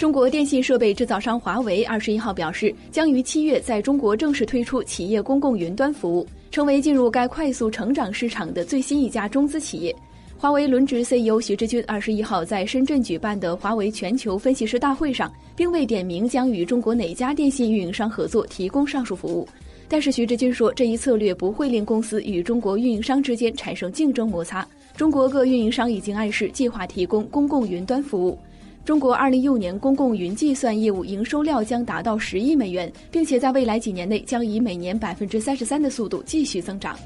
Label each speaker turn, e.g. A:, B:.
A: 中国电信设备制造商华为二十一号表示，将于七月在中国正式推出企业公共云端服务，成为进入该快速成长市场的最新一家中资企业。华为轮值 CEO 徐志军二十一号在深圳举办的华为全球分析师大会上，并未点名将与中国哪家电信运营商合作提供上述服务。但是徐志军说，这一策略不会令公司与中国运营商之间产生竞争摩擦。中国各运营商已经暗示计划提供公共云端服务。中国二零一五年公共云计算业务营收料将达到十亿美元，并且在未来几年内将以每年百分之三十三的速度继续增长。